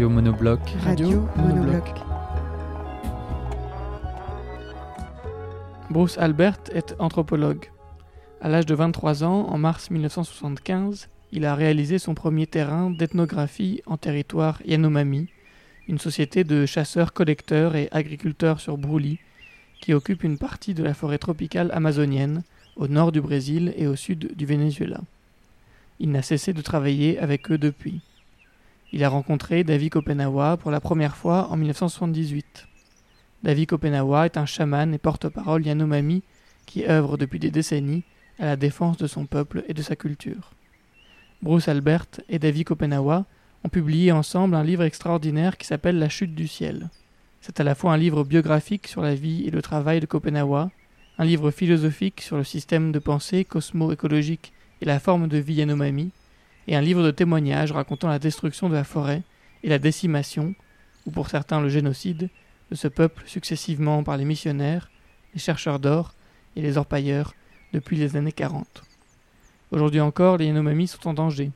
Radio Monobloc. Radio Monobloc. Bruce Albert est anthropologue. À l'âge de 23 ans, en mars 1975, il a réalisé son premier terrain d'ethnographie en territoire Yanomami, une société de chasseurs-collecteurs et agriculteurs sur Brouli, qui occupe une partie de la forêt tropicale amazonienne, au nord du Brésil et au sud du Venezuela. Il n'a cessé de travailler avec eux depuis. Il a rencontré David Kopenawa pour la première fois en 1978. David Kopenawa est un chaman et porte-parole Yanomami qui œuvre depuis des décennies à la défense de son peuple et de sa culture. Bruce Albert et David Kopenawa ont publié ensemble un livre extraordinaire qui s'appelle La chute du ciel. C'est à la fois un livre biographique sur la vie et le travail de Kopenawa, un livre philosophique sur le système de pensée cosmo-écologique et la forme de vie Yanomami, et un livre de témoignages racontant la destruction de la forêt et la décimation, ou pour certains le génocide, de ce peuple successivement par les missionnaires, les chercheurs d'or et les orpailleurs depuis les années 40. Aujourd'hui encore, les Yanomami sont en danger.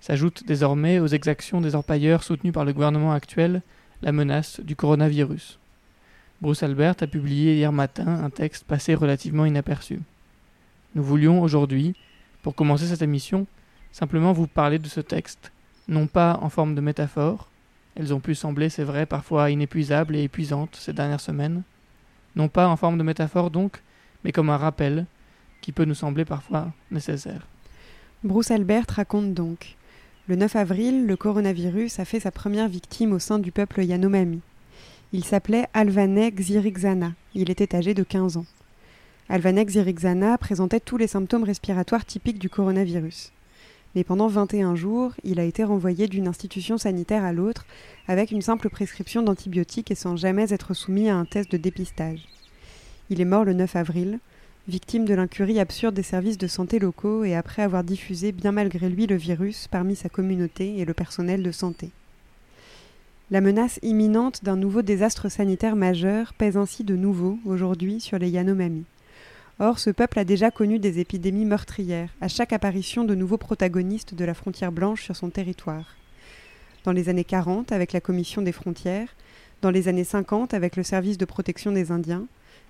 S'ajoute désormais aux exactions des orpailleurs soutenus par le gouvernement actuel la menace du coronavirus. Bruce Albert a publié hier matin un texte passé relativement inaperçu. Nous voulions aujourd'hui, pour commencer cette émission, simplement vous parler de ce texte, non pas en forme de métaphore, elles ont pu sembler, c'est vrai, parfois inépuisables et épuisantes ces dernières semaines, non pas en forme de métaphore donc, mais comme un rappel qui peut nous sembler parfois nécessaire. Bruce Albert raconte donc Le 9 avril, le coronavirus a fait sa première victime au sein du peuple Yanomami. Il s'appelait Alvanek Zirigzana. Il était âgé de 15 ans. Alvanek Zirigzana présentait tous les symptômes respiratoires typiques du coronavirus. Mais pendant 21 jours, il a été renvoyé d'une institution sanitaire à l'autre avec une simple prescription d'antibiotiques et sans jamais être soumis à un test de dépistage. Il est mort le 9 avril, victime de l'incurie absurde des services de santé locaux et après avoir diffusé bien malgré lui le virus parmi sa communauté et le personnel de santé. La menace imminente d'un nouveau désastre sanitaire majeur pèse ainsi de nouveau aujourd'hui sur les Yanomami. Or, ce peuple a déjà connu des épidémies meurtrières à chaque apparition de nouveaux protagonistes de la frontière blanche sur son territoire. Dans les années 40 avec la Commission des frontières, dans les années 50 avec le service de protection des Indiens,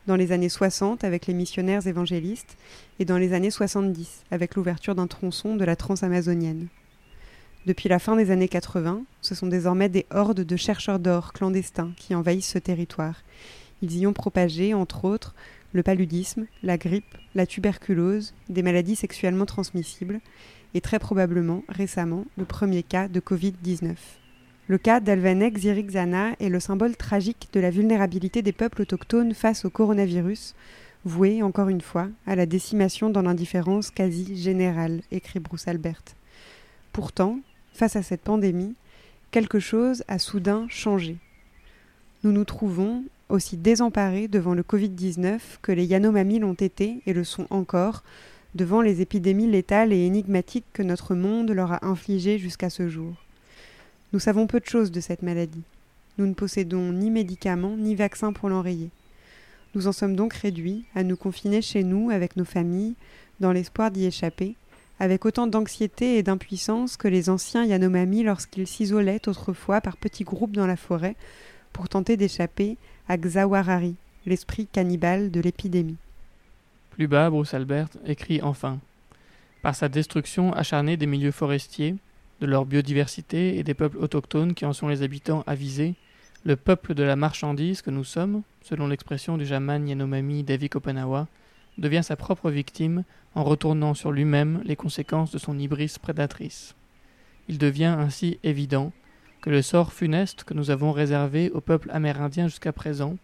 dans les années 60 avec les missionnaires évangélistes et dans les années 70 avec l'ouverture d'un tronçon de la transamazonienne. Depuis la fin des années 80, ce sont désormais des hordes de chercheurs d'or clandestins qui envahissent ce territoire. Ils y ont propagé, entre autres, le paludisme, la grippe, la tuberculose, des maladies sexuellement transmissibles et très probablement, récemment, le premier cas de Covid-19. Le cas d'Alvanek Zirigzana est le symbole tragique de la vulnérabilité des peuples autochtones face au coronavirus, voué, encore une fois, à la décimation dans l'indifférence quasi générale, écrit Bruce Albert. Pourtant, face à cette pandémie, quelque chose a soudain changé. Nous nous trouvons aussi désemparés devant le Covid-19 que les Yanomami l'ont été et le sont encore, devant les épidémies létales et énigmatiques que notre monde leur a infligées jusqu'à ce jour. Nous savons peu de choses de cette maladie. Nous ne possédons ni médicaments ni vaccins pour l'enrayer. Nous en sommes donc réduits à nous confiner chez nous avec nos familles, dans l'espoir d'y échapper, avec autant d'anxiété et d'impuissance que les anciens Yanomami lorsqu'ils s'isolaient autrefois par petits groupes dans la forêt pour tenter d'échapper à Xawarari, l'esprit cannibale de l'épidémie. Plus bas, Bruce Albert écrit enfin Par sa destruction acharnée des milieux forestiers, de leur biodiversité et des peuples autochtones qui en sont les habitants avisés, le peuple de la marchandise que nous sommes, selon l'expression du chaman Yanomami David Kopenawa, devient sa propre victime en retournant sur lui-même les conséquences de son hybris prédatrice. Il devient ainsi évident que le sort funeste que nous avons réservé au peuple amérindien jusqu'à présent,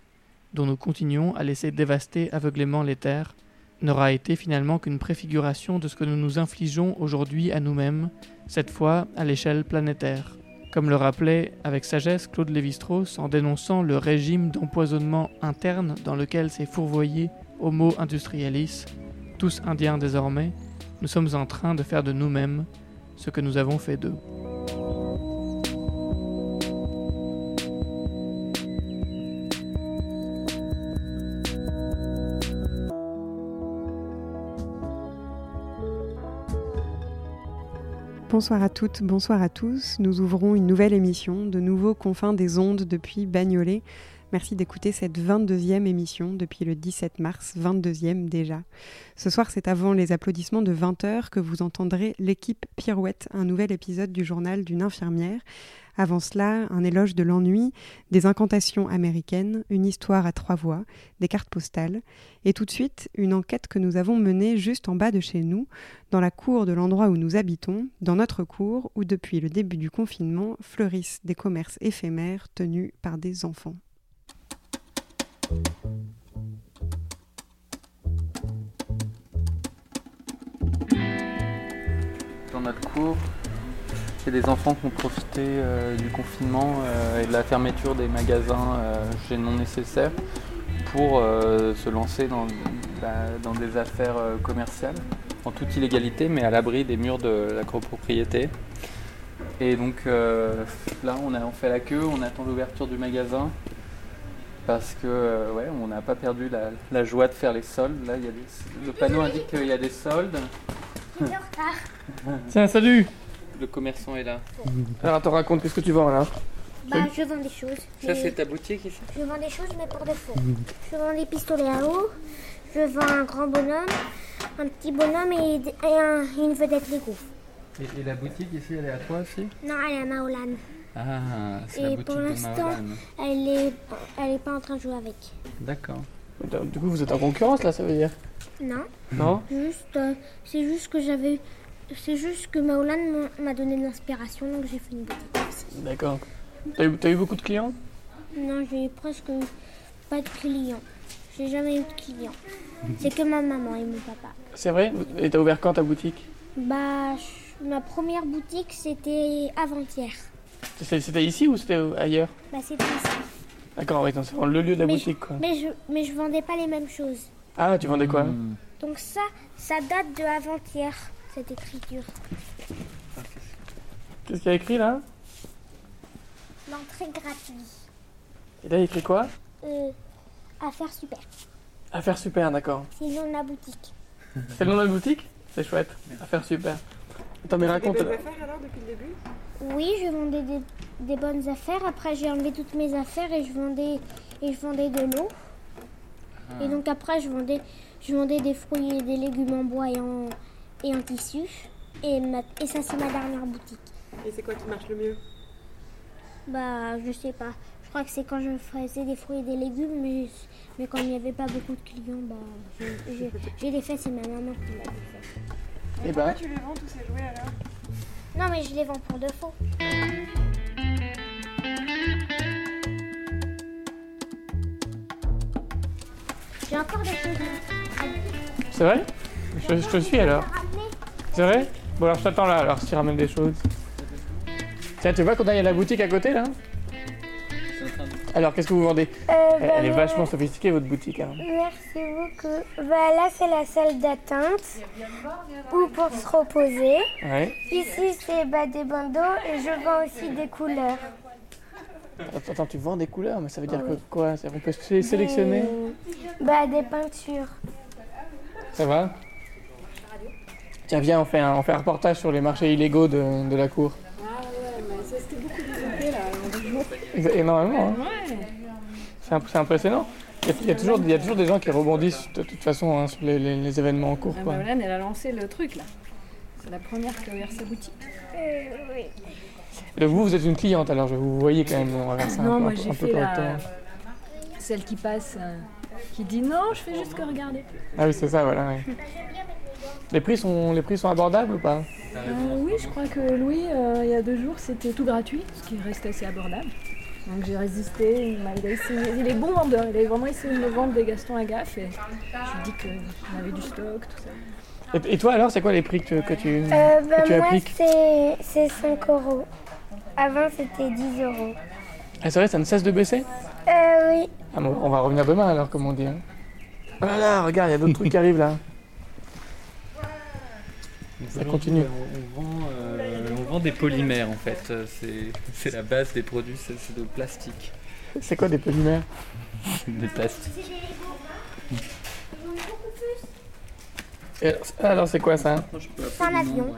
dont nous continuons à laisser dévaster aveuglément les terres, n'aura été finalement qu'une préfiguration de ce que nous nous infligeons aujourd'hui à nous-mêmes, cette fois à l'échelle planétaire. Comme le rappelait avec sagesse Claude Lévi-Strauss en dénonçant le régime d'empoisonnement interne dans lequel s'est fourvoyé Homo industrialis, tous indiens désormais, nous sommes en train de faire de nous-mêmes ce que nous avons fait d'eux. Bonsoir à toutes, bonsoir à tous. Nous ouvrons une nouvelle émission, de nouveaux confins des ondes depuis Bagnolet. Merci d'écouter cette 22e émission depuis le 17 mars, 22e déjà. Ce soir, c'est avant les applaudissements de 20h que vous entendrez l'équipe Pirouette, un nouvel épisode du journal d'une infirmière. Avant cela, un éloge de l'ennui, des incantations américaines, une histoire à trois voix, des cartes postales, et tout de suite, une enquête que nous avons menée juste en bas de chez nous, dans la cour de l'endroit où nous habitons, dans notre cour où depuis le début du confinement fleurissent des commerces éphémères tenus par des enfants. Dans notre cours, il y a des enfants qui ont profité euh, du confinement euh, et de la fermeture des magasins euh, chez non nécessaires pour se lancer dans, des affaires commerciales en toute illégalité mais à l'abri des murs de la copropriété. Et donc là on fait la queue, on attend l'ouverture du magasin parce que euh, ouais, on n'a pas perdu la, la joie de faire les soldes. Là, il y a des- le panneau indique qu'il y a des soldes. Tiens, salut Le commerçant est là. Alors attends, raconte, qu'est-ce que tu vends là Bah, je vends des choses. Ça c'est ta boutique ici Je vends des choses, mais pour de faux. Je vends des pistolets à eau. Je vends un grand bonhomme, un petit bonhomme et, et un- une vedette Lego. et, et la boutique ici, elle est à toi aussi Non, elle est à Maolan. Ah, c'est Et la boutique pour l'instant-. Elle est, elle est pas en train de jouer avec. D'accord. Du coup, vous êtes en concurrence là, ça veut dire? Non, Non? Juste, euh, c'est juste que j'avais, c'est juste que Maolan m'a- donné de l'inspiration, donc j'ai fait une boutique aussi. D'accord. T'as eu, t'as eu beaucoup de clients? Non, j'ai presque pas de clients. J'ai jamais eu de clients. C'est que ma maman et mon papa. C'est vrai? Et t'as ouvert quand ta boutique? Bah, je- ma première boutique c'était avant-hier. C'était ici ou c'était ailleurs? Bah, c'était ici. D'accord, oui, c'est le lieu de la Mais boutique quoi. Mais je, mais je vendais pas les mêmes choses. Ah, tu vendais quoi? Hmm. Donc ça, ça date de avant-hier, cette écriture. Qu'est-ce qu'il y a écrit là? L'entrée gratuite. Et là, il y a écrit quoi? Euh, affaire super. Affaire super, d'accord. C'est le nom de la boutique. C'est le nom de la boutique? C'est chouette. Affaire super. Attends, mais raconte. là. Oui, je vendais des, des bonnes affaires. Après, j'ai enlevé toutes mes affaires et je vendais, et je vendais de l'eau. Et donc après, je vendais, je vendais des fruits et des légumes en bois et en, et en tissu. Et, ma- et ça, c'est ma dernière boutique. Et c'est quoi qui marche le mieux? Bah, je sais pas. Je crois que c'est quand je faisais des fruits et des légumes, mais, mais quand il n'y avait pas beaucoup de clients, bah, j'ai- les fait, c'est ma maman qui m'a les fait. Et ben, tu les vends tous ces jouets alors? Non, mais je les vends pour de faux. J'ai encore des choses à c'est vrai je, je te suis alors. C'est vrai Bon, alors je t'attends là, alors si tu ramènes des choses. Tiens, tu vois qu'on a la boutique à côté là? Alors, qu'est-ce que vous vendez Elle, elle est vachement sophistiquée votre boutique. Hein. Merci beaucoup. Bah, là, c'est la salle d'attente ou pour se reposer. Ouais. Ici, c'est bah, des bandeaux et je vends aussi des couleurs. Attends, attends, tu vends des couleurs, mais ça veut dire que quoi? C'est- On peut sé- sélectionner Des- Bah, des peintures. Ça va? Tiens, viens, on fait, un, on fait un reportage sur les marchés illégaux de, de la cour. Ah ouais, mais ça c'était beaucoup développé là, en deux jours. Énormément, hein. Ouais. c'est imp- c'est impressionnant. Il y, a, il y a toujours, il y a toujours des gens qui rebondissent de toute façon hein, sur les, les- les événements en cours. Ah, Quoi. Maolane, elle a lancé le truc là. C'est la première qui a ouvert sa boutique. Euh. Et vous, vous êtes une cliente, alors je vous voyez quand même. On ça un non, peu- moi un peu- un la... celle qui passe, euh, qui dit non, je fais juste que regarder. Ah oui, c'est ça, voilà. ouais. Les prix sont, les prix sont abordables ou pas? Euh, oui, je crois que Louis, euh, il y a deux jours, c'était tout gratuit, ce qui reste assez abordable. Donc j'ai résisté, il, essayé, il est bon vendeur, il a vraiment essayé de me vendre des Gaston Lagaffe et je lui ai dit qu'on avait du stock, tout ça. Et, toi alors, c'est quoi les prix que, que tu, euh, bah, tu moi, c'est 5 euros. Avant, c'était 10 euros. Ah, c'est vrai, ça ne cesse de baisser? Euh, oui. Ah, bon, on va revenir demain alors, comme on dit. Hein. Voilà, regarde, il y a d'autres trucs qui arrivent là. Ça continue. On, vend, euh, on, vend, des polymères en fait. C'est la base des produits, c'est de plastique. C'est quoi des polymères Des plastiques. alors, c'est quoi ça C'est un avion.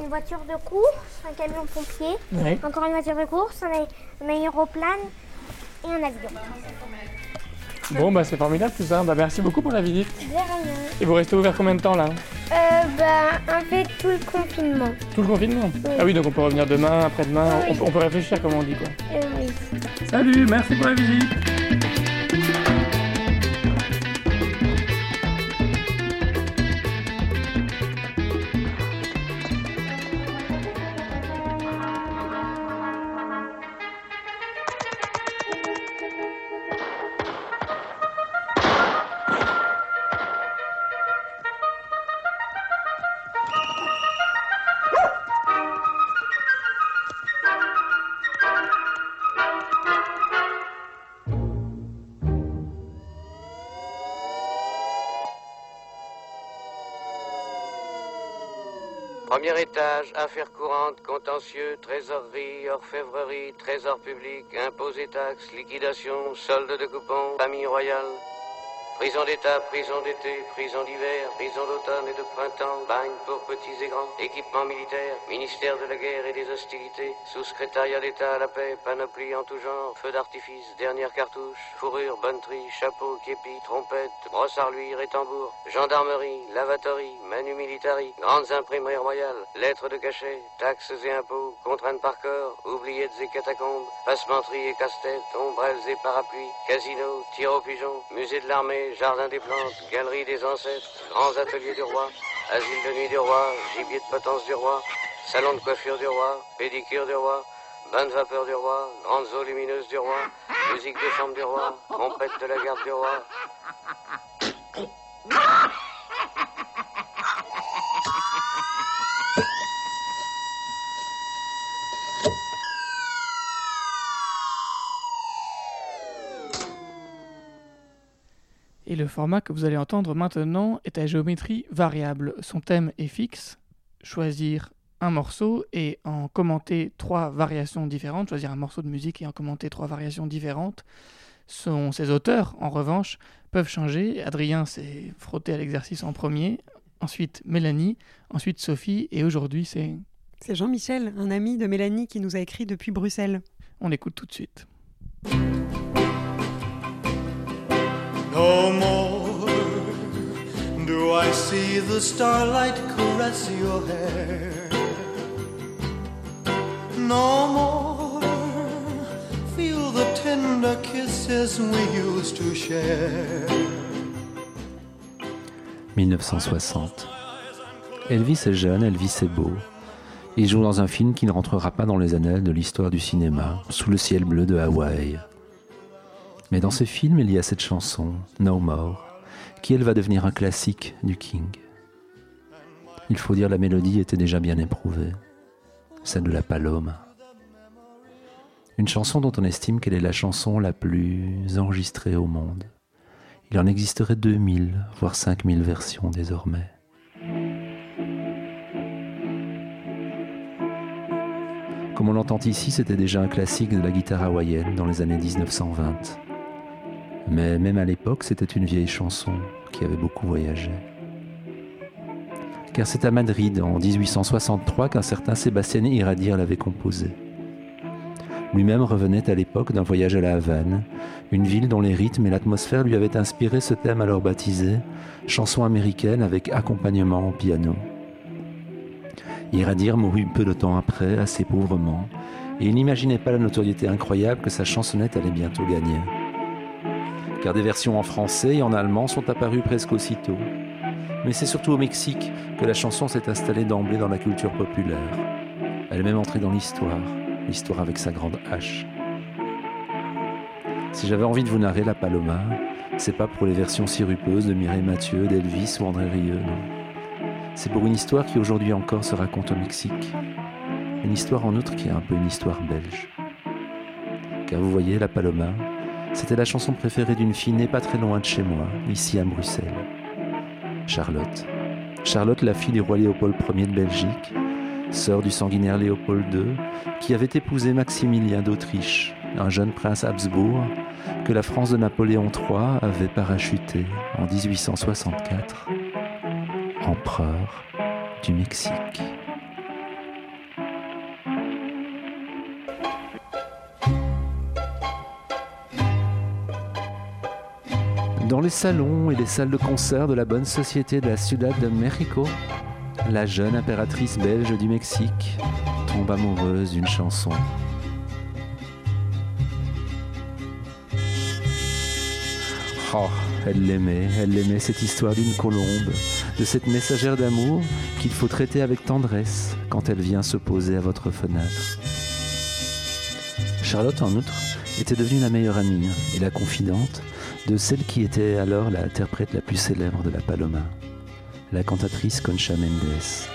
Une voiture de course, un camion pompier, encore une voiture de course, un, un aéroplane et un avion. Bon, bah c'est formidable tout ça. Bah, merci beaucoup pour la visite. Et vous restez ouvert combien de temps là? Euh, bah, en fait, tout le confinement. Tout le confinement? Ah oui, donc on peut revenir demain, après-demain. On, on, peut réfléchir, comme on dit quoi. Euh, oui. Salut, merci pour la visite. Premier étage, affaires courantes, contentieux, trésorerie, orfèvrerie, trésor public, impôts et taxes, liquidation, solde de coupons, famille royale. Prison d'État, prison d'été, prison d'hiver, prison d'automne et de printemps, bagne pour petits et grands, équipement militaire, ministère de la guerre et des hostilités, sous-secrétariat d'État à la paix, panoplie en tout genre, feu d'artifice, dernière cartouche, fourrure, bonneterie, chapeau, képi, trompette, brosse à et tambour, gendarmerie, lavatory, manu militari, grandes imprimeries royales, lettres de cachet, taxes et impôts, contraintes par corps, oubliettes et catacombes, passementerie et casse-tête, ombrelles et parapluies, casino, tir au pigeon, musée de l'armée, jardin des plantes, galerie des ancêtres, grands ateliers du roi, asile de nuit du roi, gibier de potence du roi, salon de coiffure du roi, pédicure du roi, bain de vapeur du roi, grandes eaux lumineuses du roi, musique de chambre du roi, trompette de la garde du roi. Et le format que vous allez entendre maintenant est à géométrie variable. Son thème est fixe, choisir un morceau et en commenter trois variations différentes, choisir un morceau de musique et en commenter trois variations différentes. Son, ses auteurs, en revanche, peuvent changer. Adrien s'est frotté à l'exercice en premier, ensuite Mélanie, ensuite Sophie, et aujourd'hui c'est... C'est Jean-Michel, un ami de Mélanie qui nous a écrit depuis Bruxelles. On écoute tout de suite. I see the starlight caress your hair. No more feel the tender kisses we used to share. 1960. Elvis est jeune, Elvis est beau. Il joue dans un film qui ne rentrera pas dans les annales de l'histoire du cinéma, Sous le ciel bleu de Hawaï. Mais dans ce film, il y a cette chanson, No More, qui elle va devenir un classique du King. Il faut dire la mélodie était déjà bien éprouvée, celle de la Paloma. Une chanson dont on estime qu'elle est la chanson la plus enregistrée au monde. Il en existerait 2000, voire 5000 versions désormais. Comme on l'entend ici, c'était déjà un classique de la guitare hawaïenne dans les années 1920. Mais même à l'époque, c'était une vieille chanson qui avait beaucoup voyagé. Car c'est à Madrid, en 1863, qu'un certain Sébastien Iradier l'avait composée. Lui-même revenait à l'époque d'un voyage à la Havane, une ville dont les rythmes et l'atmosphère lui avaient inspiré ce thème alors baptisé chanson américaine avec accompagnement au piano. Iradir mourut peu de temps après, assez pauvrement, et il n'imaginait pas la notoriété incroyable que sa chansonnette allait bientôt gagner car des versions en français et en allemand sont apparues presque aussitôt. Mais c'est surtout au Mexique que la chanson s'est installée d'emblée dans la culture populaire. Elle est même entrée dans l'histoire, l'histoire avec sa grande H. Si j'avais envie de vous narrer La Paloma, c'est pas pour les versions sirupeuses de Mireille Mathieu, d'Elvis ou André Rieu, non. C'est pour une histoire qui aujourd'hui encore se raconte au Mexique. Une histoire en outre qui est un peu une histoire belge. Car vous voyez, La Paloma, c'était la chanson préférée d'une fille née pas très loin de chez moi, ici à Bruxelles. Charlotte. Charlotte, la fille du roi Léopold Ier de Belgique, sœur du sanguinaire Léopold II, qui avait épousé Maximilien d'Autriche, un jeune prince Habsbourg, que la France de Napoléon III avait parachuté en 1864, empereur du Mexique. Dans les salons et les salles de concert de la bonne société de la Ciudad de México, la jeune impératrice belge du Mexique tombe amoureuse d'une chanson. Oh, elle l'aimait, elle l'aimait cette histoire d'une colombe, de cette messagère d'amour qu'il faut traiter avec tendresse quand elle vient se poser à votre fenêtre. Charlotte, en outre, était devenue la meilleure amie et la confidente de celle qui était alors l'interprète la plus célèbre de la Paloma, la cantatrice Concha Mendes.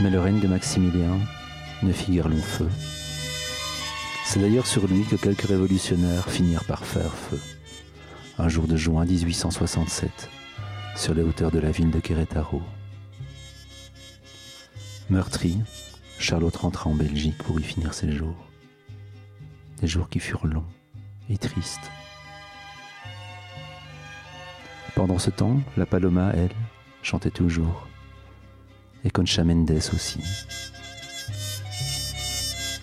Mais le règne de Maximilien ne figure long feu. C'est d'ailleurs sur lui que quelques révolutionnaires finirent par faire feu. Un jour de juin 1867, sur les hauteurs de la ville de Querétaro. Meurtri, Charlotte rentra en Belgique pour y finir ses jours. Des jours qui furent longs et tristes. Pendant ce temps, la Paloma, elle, chantait toujours. Et Concha Mendes aussi.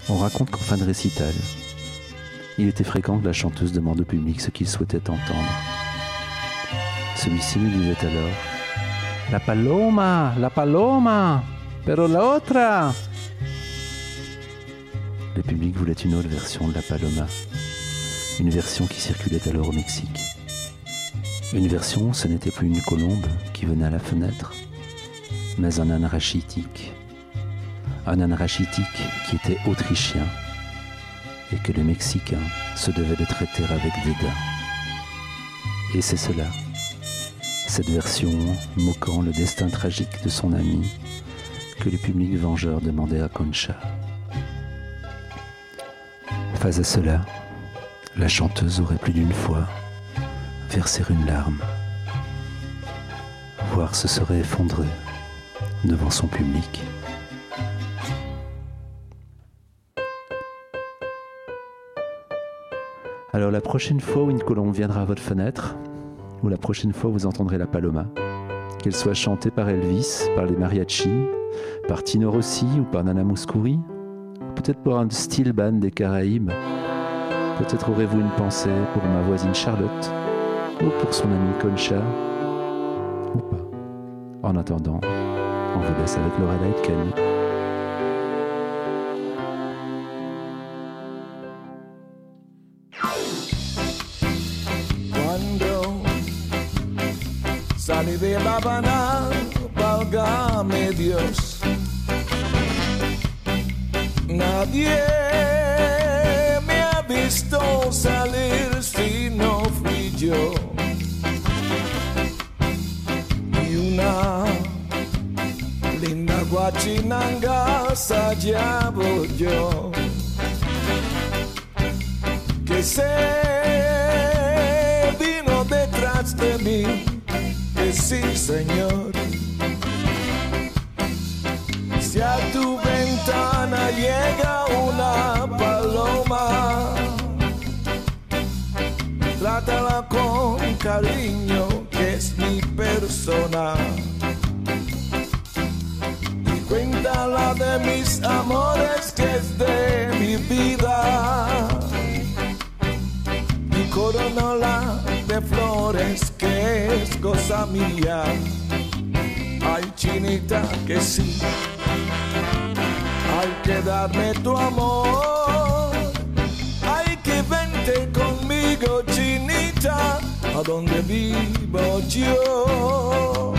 On raconte qu'en fin de récital, il était fréquent que la chanteuse demande au public ce qu'il souhaitait entendre. Celui-ci lui disait alors La Paloma, la Paloma, pero la otra le public voulait une autre version de la Paloma, une version qui circulait alors au Mexique. Une version, ce n'était plus une colombe qui venait à la fenêtre, mais un âne rachitique. Un âne rachitique qui était autrichien et que le Mexicain se devait de traiter avec dédain. Et c'est cela, cette version moquant le destin tragique de son ami, que le public vengeur demandait à Concha. Face à cela, la chanteuse aurait plus d'une fois versé une larme, voire se serait effondrée devant son public. Alors la prochaine fois où une colombe viendra à votre fenêtre, ou la prochaine fois où vous entendrez la paloma, qu'elle soit chantée par Elvis, par les mariachis, par Tino Rossi ou par Nana Mouskouri, peut-être pour un style band des Caraïbes. Peut-être aurez-vous une pensée pour ma voisine Charlotte ou pour son amie Concha ou pas. En attendant, on vous laisse avec Etken. Cuando salí de La. Se llevo yo. Que se vino detrás de mí, que sí, Señor. Si a tu ventana llega una paloma, trátala con cariño, que es mi persona. De mis amores, que es de mi vida. Y coronala de flores, que es cosa mía. Ay, chinita, que sí. Hay que darme tu amor. Hay que vente conmigo, chinita, a donde vivo yo.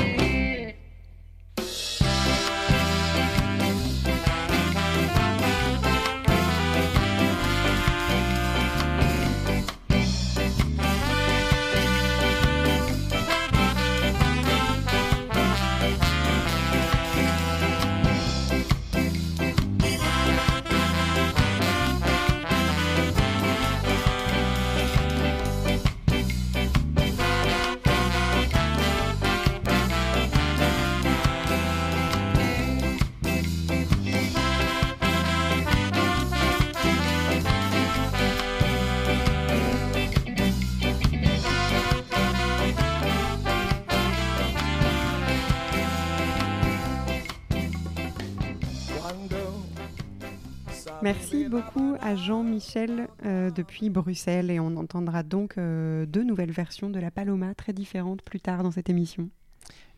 Merci beaucoup à Jean-Michel euh, depuis Bruxelles et on entendra donc euh, deux nouvelles versions de la Paloma très différentes plus tard dans cette émission.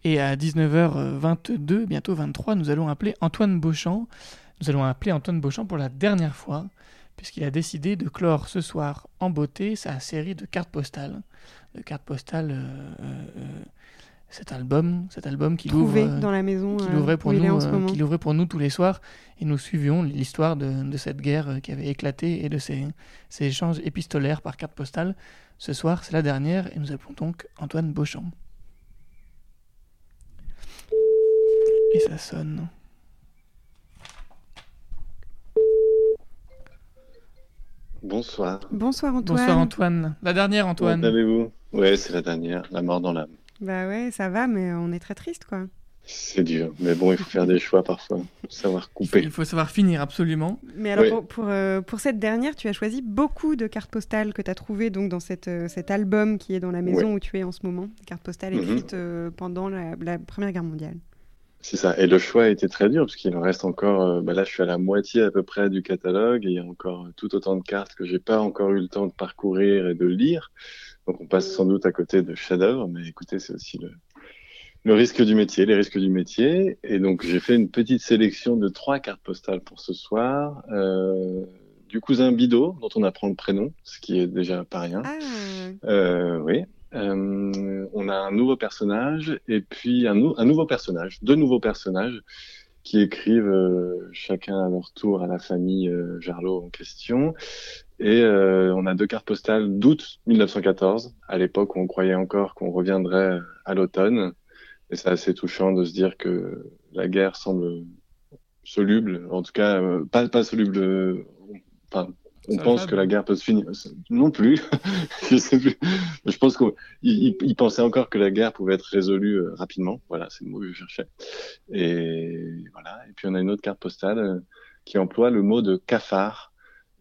Et à 19h22, bientôt 23, nous allons appeler Antoine Beauchamp. Nous allons appeler Antoine Beauchamp pour la dernière fois, puisqu'il a décidé de clore ce soir en beauté sa série de cartes postales. De cartes postales, euh, cet album, cet album qu'il ouvre, Trouvé dans la maison qu'il euh, ouvrait pour nous, euh, qu'il ouvrait pour nous tous les soirs, et nous suivions l'histoire de, de cette guerre euh, qui avait éclaté et de ces, ces échanges épistolaires par carte postale. Ce soir, c'est la dernière, et nous appelons donc Antoine Beauchamp. Et ça sonne. Bonsoir. Bonsoir Antoine. Bonsoir Antoine. La dernière Antoine. Comment allez-vous? Ouais, c'est la dernière, la mort dans l'âme. Bah ouais, ça va, mais on est très triste quoi. C'est dur, mais bon, il faut faire des choix parfois, savoir couper. Il faut savoir finir absolument. Mais alors Oui. pour, pour, euh, pour cette dernière, tu as choisi beaucoup de cartes postales que tu as trouvées donc, dans cette, euh, cet album qui est dans la maison où tu es en ce moment. Des cartes postales Mhm. écrites euh, pendant la, la Première Guerre mondiale. C'est ça. Et le choix a été très dur parce qu'il en reste encore. euh, bah là, je suis à la moitié à peu près du catalogue et il y a encore tout autant de cartes que j'ai pas encore eu le temps de parcourir et de lire. Donc, on passe sans doute à côté de chefs-d'œuvre, mais écoutez, c'est aussi le, le risque du métier, les risques du métier. Et donc, j'ai fait une petite sélection de trois cartes postales pour ce soir. Euh, du cousin Bidot, dont on apprend le prénom, ce qui est déjà pas rien. Euh, oui. Euh, on a un nouveau personnage et puis un, nou- un nouveau personnage, deux nouveaux personnages qui écrivent euh, chacun à leur tour à la famille euh, Jarlot en question. Et euh, on a deux cartes postales d'août 1914, à l'époque où on croyait encore qu'on reviendrait à l'automne. Et c'est assez touchant de se dire que la guerre semble soluble, en tout cas euh, pas, pas soluble. euh, Enfin, on Ça pense que la guerre peut se finir. Non plus, je sais plus. Je pense qu'il il, il pensait encore que la guerre pouvait être résolue euh, rapidement. Voilà, c'est le mot que je cherchais. Et voilà. Et puis on a une autre carte postale euh, qui emploie le mot de cafard,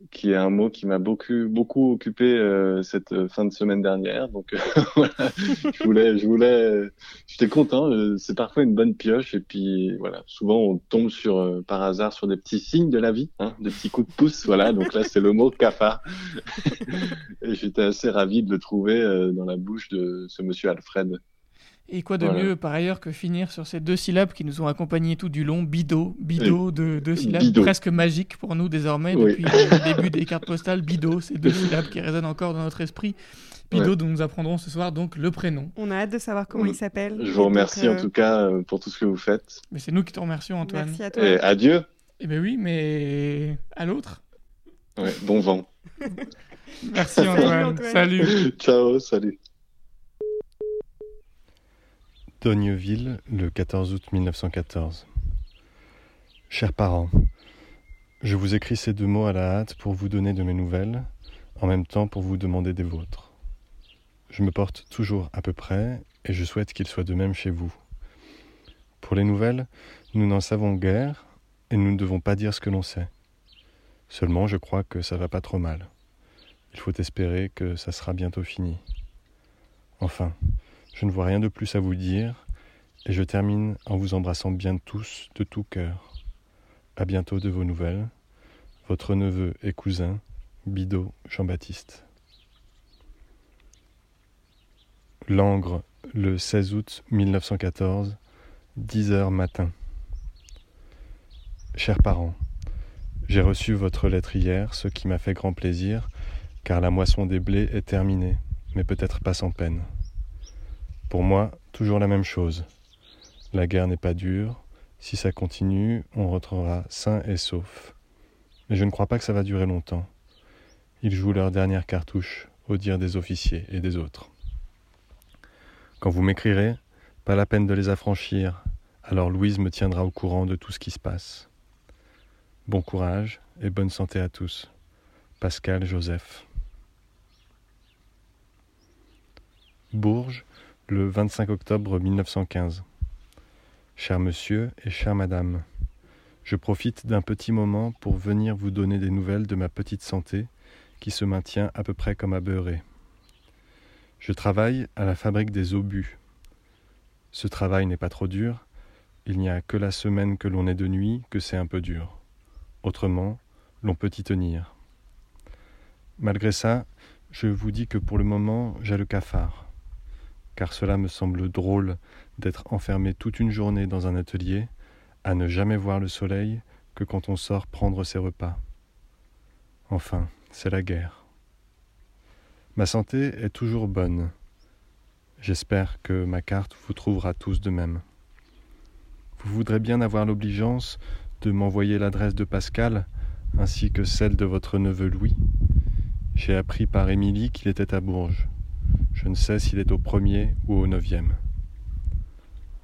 qui est un mot qui m'a beaucoup beaucoup occupé euh, cette euh, fin de semaine dernière. Donc euh, voilà, je voulais, je voulais, j'étais content. euh, C'est parfois une bonne pioche. Et puis voilà, souvent on tombe sur euh, par hasard sur des petits signes de la vie, hein, des petits coups de pouce. Voilà, donc là c'est le mot cafard. et j'étais assez ravi de le trouver dans la bouche de ce monsieur Alfred. Et quoi de Voilà. mieux par ailleurs que finir sur ces deux syllabes qui nous ont accompagnés tout du long, bidot, bidot, de deux syllabes presque magiques pour nous désormais Oui. depuis le début des cartes postales, bidot, ces deux syllabes qui résonnent encore dans notre esprit. Bidot Ouais. dont nous apprendrons ce soir donc le prénom. On a hâte de savoir comment il s'appelle. Je vous donc, remercie euh, en tout cas euh, pour tout ce que vous faites. Mais c'est nous qui te remercions Antoine. Merci à toi. Et adieu. Eh ben oui, mais à l'autre. Ouais, bon vent. Merci Antoine. Salut. Ciao, salut. Dogneville, le 14 août 1914. Chers parents, je vous écris ces deux mots à la hâte pour vous donner de mes nouvelles, en même temps pour vous demander des vôtres. Je me porte toujours à peu près, et je souhaite qu'il soit de même chez vous. Pour les nouvelles, nous n'en savons guère, et nous ne devons pas dire ce que l'on sait. Seulement, je crois que ça va pas trop mal. Il faut espérer que ça sera bientôt fini. Enfin, je ne vois rien de plus à vous dire, et je termine en vous embrassant bien tous de tout cœur. À bientôt de vos nouvelles. Votre neveu et cousin, Bidot Jean-Baptiste. Langres, le 16 août 1914, 10 heures matin. Chers parents, j'ai reçu votre lettre hier, ce qui m'a fait grand plaisir, car la moisson des blés est terminée, mais peut-être pas sans peine. Pour moi, toujours la même chose. La guerre n'est pas dure. Si ça continue, on rentrera sain et sauf. Mais je ne crois pas que ça va durer longtemps. Ils jouent leur dernière cartouche, au dire des officiers et des autres. Quand vous m'écrirez, pas la peine de les affranchir, alors Louise me tiendra au courant de tout ce qui se passe. Bon courage et bonne santé à tous. Pascal Joseph. Bourges, le 25 octobre 1915. Cher monsieur et chère madame, je profite d'un petit moment pour venir vous donner des nouvelles de ma petite santé qui se maintient à peu près comme à beurrer. Je travaille à la fabrique des obus. Ce travail n'est pas trop dur, il n'y a que la semaine que l'on est de nuit que c'est un peu dur. Autrement, l'on peut y tenir. Malgré ça, je vous dis que pour le moment, j'ai le cafard, car cela me semble drôle d'être enfermé toute une journée dans un atelier, à ne jamais voir le soleil que quand on sort prendre ses repas. Enfin, c'est la guerre. Ma santé est toujours bonne. J'espère que ma carte vous trouvera tous de même. Vous voudrez bien avoir l'obligeance de m'envoyer l'adresse de Pascal ainsi que celle de votre neveu Louis. J'ai appris par Émilie qu'il était à Bourges. Je ne sais s'il est au premier ou au neuvième.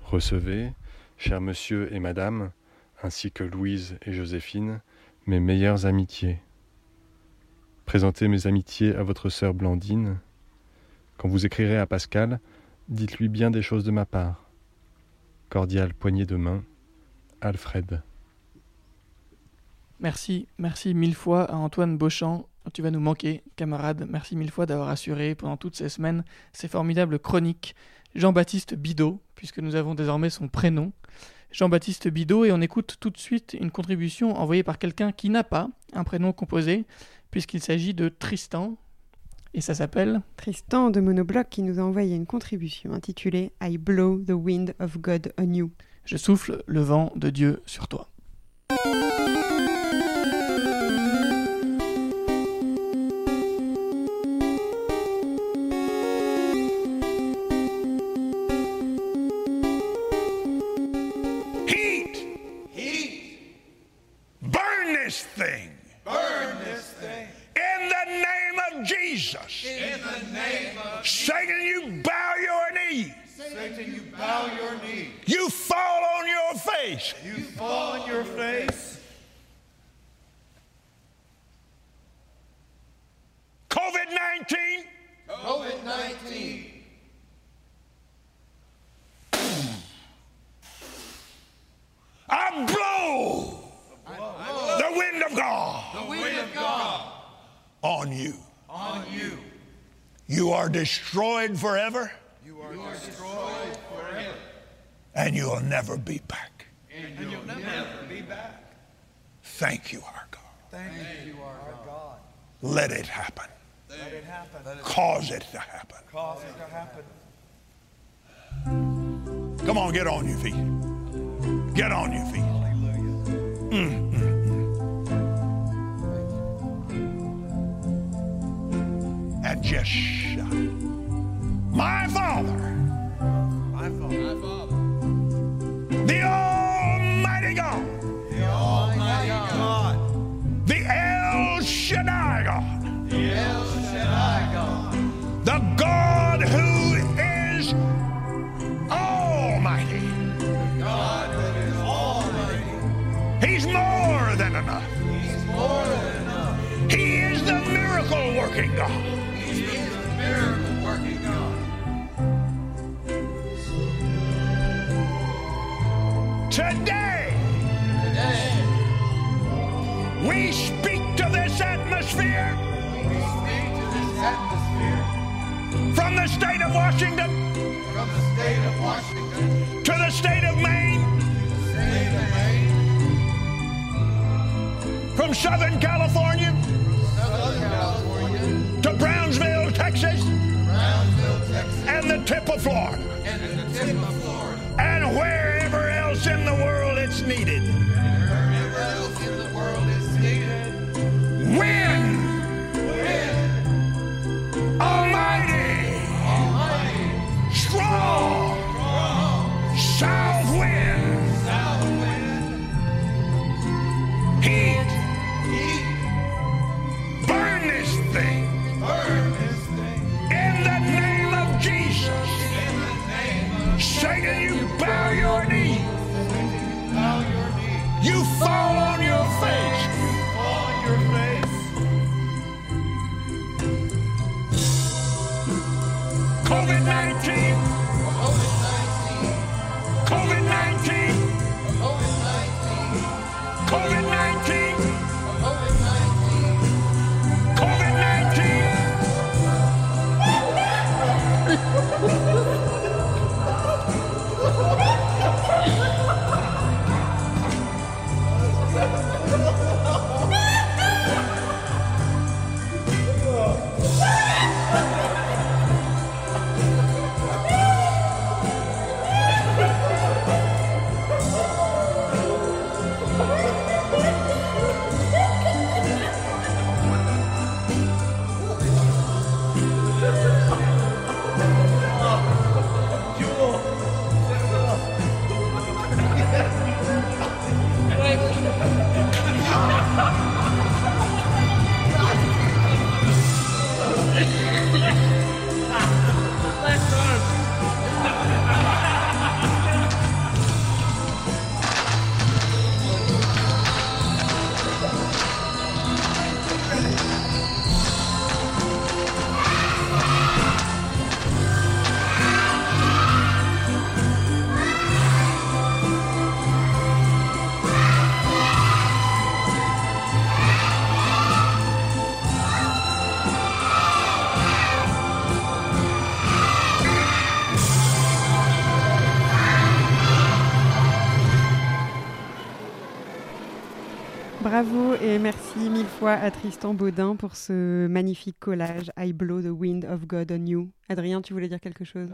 Recevez, cher monsieur et madame, ainsi que Louise et Joséphine, mes meilleures amitiés. Présentez mes amitiés à votre sœur Blandine. Quand vous écrirez à Pascal, dites-lui bien des choses de ma part. Cordiale poignée de main, Alfred. Merci, merci mille fois à Antoine Beauchamp. Tu vas nous manquer, camarade. Merci mille fois d'avoir assuré pendant toutes ces semaines ces formidables chroniques. Jean-Baptiste Bidot, puisque nous avons désormais son prénom. Jean-Baptiste Bidot, et on écoute tout de suite une contribution envoyée par quelqu'un qui n'a pas un prénom composé, puisqu'il s'agit de Tristan, et ça s'appelle Tristan de Monobloc qui nous a envoyé une contribution intitulée I Blow the Wind of God on You. Je souffle le vent de Dieu sur toi. Destroyed forever, You are destroyed forever. and you'll never be back. And you'll never be back. Thank you, our God. Thank you, our God. Let it happen. Let it happen. Let it Cause it to happen. cause it to happen. Come on, get on your feet. Get on your feet. Mm, mm, mm. And just shout. My Father, à Tristan Baudin pour ce magnifique collage I Blow the Wind of God on You. Adrien, tu voulais dire quelque chose?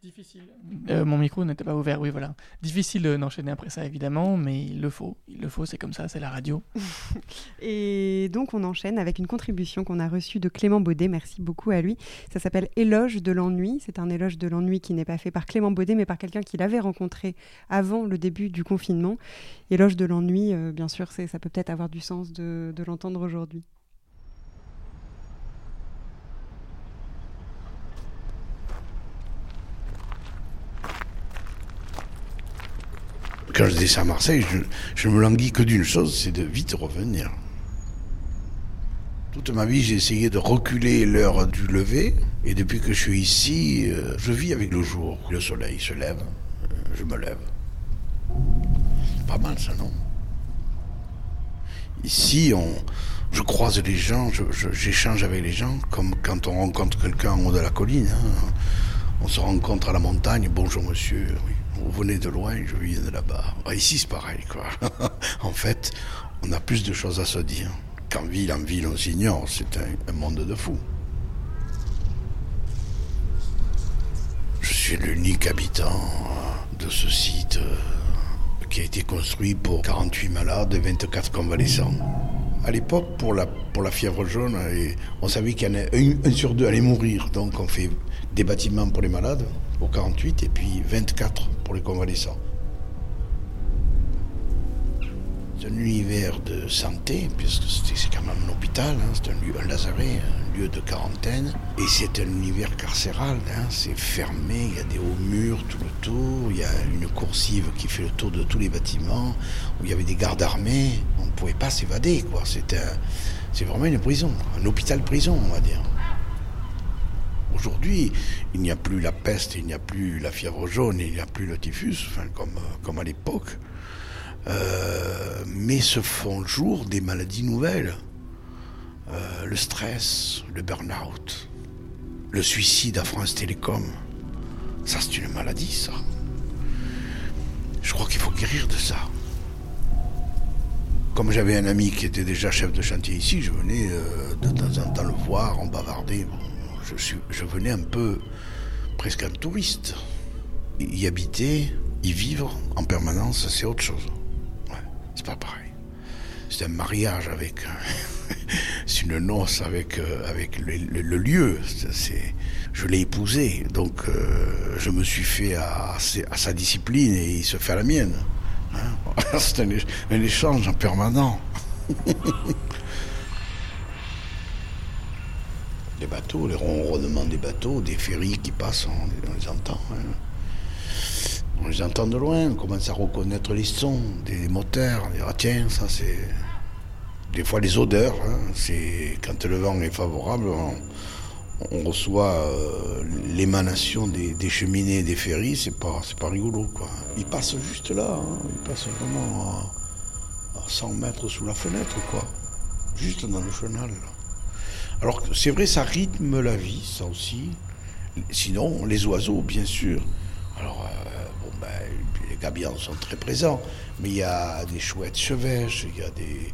Difficile. Euh, mon micro n'était pas ouvert, oui, voilà. Difficile euh, d'enchaîner après ça, évidemment, mais il le faut. Il le faut, c'est comme ça, c'est la radio. et donc, on enchaîne avec une contribution qu'on a reçue de Clément Baudet. Merci beaucoup à lui. Ça s'appelle Éloge de l'ennui. C'est un éloge de l'ennui qui n'est pas fait par Clément Baudet, mais par quelqu'un qu'il avait rencontré avant le début du confinement. Éloge de l'ennui, euh, bien sûr, ça peut peut-être avoir du sens de l'entendre aujourd'hui. Quand je descends à Marseille, je, ne me languis que d'une chose, c'est de vite revenir. Toute ma vie, j'ai essayé de reculer l'heure du lever, et depuis que je suis ici, euh, je vis avec le jour. Le soleil se lève, euh, je me lève. Pas mal ça, non? Ici, on, je croise les gens, j'échange avec les gens, comme quand on rencontre quelqu'un en haut de la colline. Hein. On se rencontre à la montagne, bonjour monsieur. Vous venez de loin, je viens de là-bas. Ah, ici, c'est pareil, quoi. en fait, on a plus de choses à se dire. Qu'en ville, en ville, on s'ignore. C'est un, monde de fous. Je suis l'unique habitant de ce site euh, qui a été construit pour 48 malades et 24 convalescents. À l'époque, pour la, fièvre jaune, on savait qu'il sur deux allait mourir. Donc on fait des bâtiments pour les malades, au 48 et puis 24 pour les convalescents. C'est un univers de santé, puisque c'est quand même un hôpital, hein, c'est un, un lazaret, un lieu de quarantaine. Et c'est un univers carcéral, hein, c'est fermé, il y a des hauts murs tout le tour, il y a une coursive qui fait le tour de tous les bâtiments, où il y avait des gardes armés, on ne pouvait pas s'évader. C'est vraiment une prison, un hôpital-prison, on va dire. Aujourd'hui, il n'y a plus la peste, il n'y a plus la fièvre jaune, il n'y a plus le typhus, enfin, comme, à l'époque. Euh, mais se font jour des maladies nouvelles. Euh, le stress, le burn-out, le suicide à France Télécom. Ça, c'est une maladie, ça. Je crois qu'il faut guérir de ça. Comme j'avais un ami qui était déjà chef de chantier ici, je venais euh, de temps en temps le voir, on bavardait je, venais un peu presque un touriste. Y habiter, y vivre en permanence, c'est autre chose. c'est pas pareil. C'est un mariage avec. c'est une noce avec, euh, avec le, lieu. Je l'ai épousé, donc euh, je me suis fait à, sa discipline et il se fait à la mienne. Hein. c'est un, un échange en permanent. les bateaux, les ronronnements des bateaux, des ferries qui passent, on, les entend. Hein. On les entend de loin, on commence à reconnaître les sons des moteurs. On dit, ah tiens, ça c'est. Des fois les odeurs, hein. c'est quand le vent est favorable, on, reçoit euh, l'émanation des, cheminées des ferries, c'est pas, pas rigolo quoi. Ils passent juste là, hein. ils passent vraiment à, à 100 mètres sous la fenêtre quoi, juste dans le chenal. Alors c'est vrai, ça rythme la vie, ça aussi. Sinon, les oiseaux, bien sûr. Alors, euh, bon, ben, les gabions sont très présents, mais il y a des chouettes chevêches, il y a des,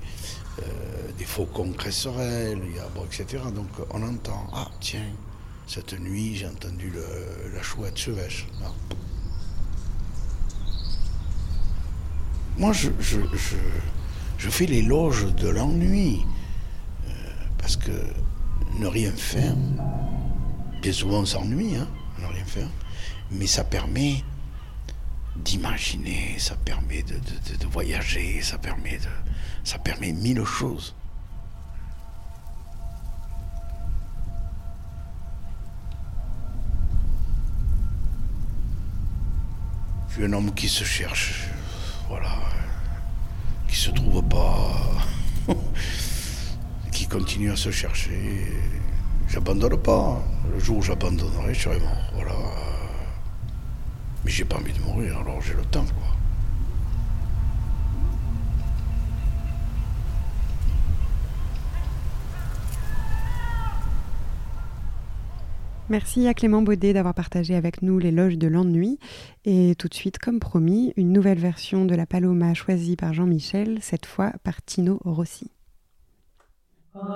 euh, faucons cresserelles, il y a, etc. Donc on entend, ah tiens, cette nuit j'ai entendu la chouette chevêche. Moi, je fais l'éloge de l'ennui, euh, parce que ne rien faire, bien souvent on s'ennuie, hein, ne rien faire, mais ça permet d'imaginer, ça permet de, voyager, ça permet, de, ça permet mille choses. Je suis un homme qui se cherche, voilà, qui se trouve pas. continue à se chercher. J'abandonne pas. Le jour où j'abandonnerai, je serai mort. Voilà. Mais j'ai pas envie de mourir, alors j'ai le temps, quoi. Merci à Clément Baudet d'avoir partagé avec nous l'éloge de l'ennui. Et tout de suite, comme promis, une nouvelle version de la Paloma choisie par Jean-Michel, cette fois par Tino Rossi. Lola,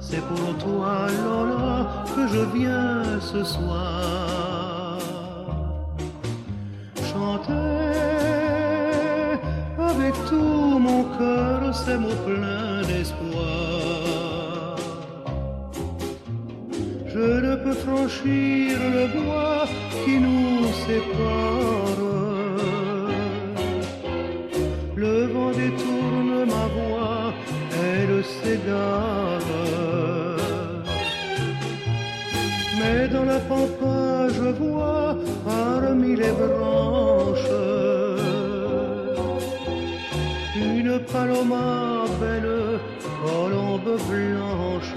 c'est pour toi, Lola, que je viens ce soir. Ces mots pleins d'espoir. Je ne peux franchir le bois qui nous sépare. Le vent détourne ma voix, elle s'égare. Mais dans la pampa, je vois parmi les branches paloma belle, colombe blanche.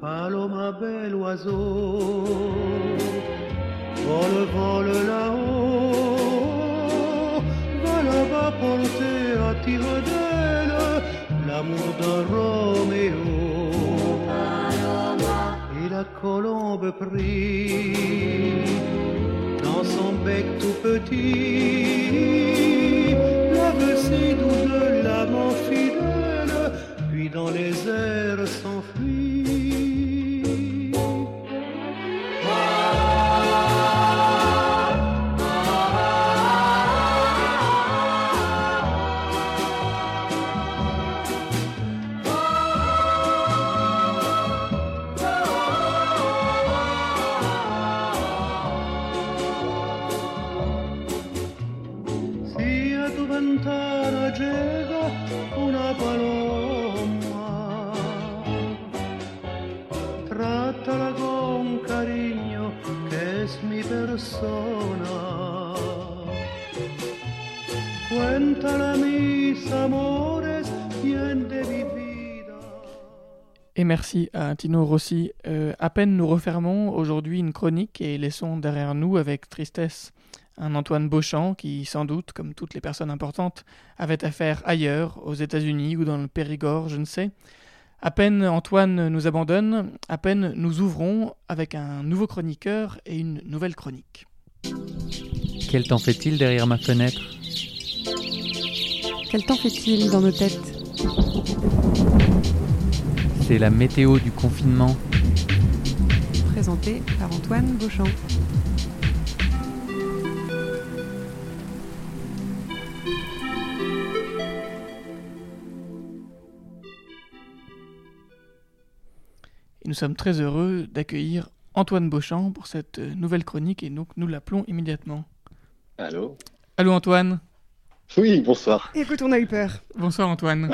Paloma bel oiseau, vole, vole là-haut, va là-bas porter à tire d'aile l'amour d'un Roméo. Et la colombe prit dans son bec tout petit doux de l'amant fidèle, puis dans les airs Et merci à Tino Rossi. Euh, à peine nous refermons aujourd'hui une chronique et laissons derrière nous avec tristesse un Antoine Beauchamp qui, sans doute, comme toutes les personnes importantes, avait affaire ailleurs, aux États-Unis ou dans le Périgord, je ne sais. À peine Antoine nous abandonne, à peine nous ouvrons avec un nouveau chroniqueur et une nouvelle chronique. Quel temps fait-il derrière ma fenêtre? Quel temps fait-il dans nos têtes? C'est la météo du confinement. Présenté par Antoine Beauchamp. Et nous sommes très heureux d'accueillir Antoine Beauchamp pour cette nouvelle chronique et donc nous l'appelons immédiatement. Allô? Allô Antoine? Oui, bonsoir. Écoute, on a eu peur. Bonsoir Antoine.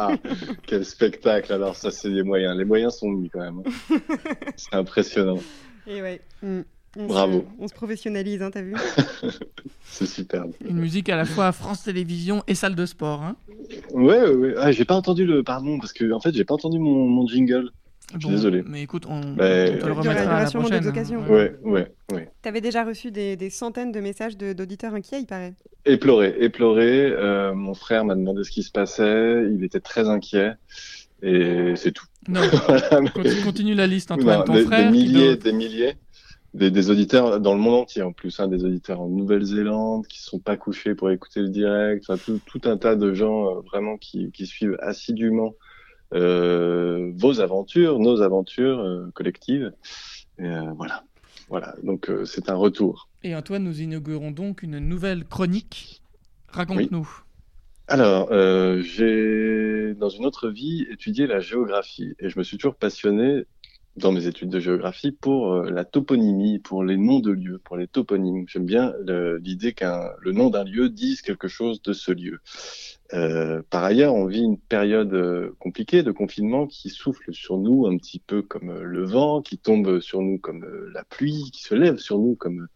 Quel spectacle alors, ça c'est les moyens. Les moyens sont mis quand même. c'est impressionnant. Et ouais. mm. On Bravo. Se, on se professionnalise, hein, t'as vu C'est superbe. Une musique à la fois France Télévisions et salle de sport. Hein Ouais, ouais, ouais. Ah, j'ai pas entendu le. Pardon, parce que en fait, j'ai pas entendu mon, mon jingle. Je suis Bon, désolé. Mais écoute, on, Mais- on te le y aura- remettra à la prochaine. hein. Ouais, ouais, ouais. T'avais déjà reçu des, des centaines de messages de- d'auditeurs inquiets, il paraît. Éploré, éploré. Euh, mon frère m'a demandé ce qui se passait. Il était très inquiet. Et c'est tout. Non, Voilà, mais- Continue, la liste, Antoine. Non, Ton des, frère, des milliers, des milliers, des, des auditeurs dans le monde entier en plus, hein, des auditeurs en Nouvelle-Zélande qui sont pas couchés pour écouter le direct, enfin, tout, tout un tas de gens euh, vraiment qui, qui suivent assidûment euh, vos aventures, nos aventures euh, collectives. Et, euh, voilà, voilà. Donc euh, c'est un retour. Et Antoine, nous inaugurons donc une nouvelle chronique. Raconte-nous. Alors, euh, j'ai dans une autre vie étudié la géographie et je me suis toujours passionné dans mes études de géographie pour euh, la toponymie, pour les noms de lieux, pour les toponymes. J'aime bien l'idée qu'un le nom d'un lieu dise quelque chose de ce lieu. Euh, par ailleurs, on vit une période euh, compliquée de confinement qui souffle sur nous un petit peu comme euh, le vent, qui tombe sur nous comme la pluie, qui se lève sur nous comme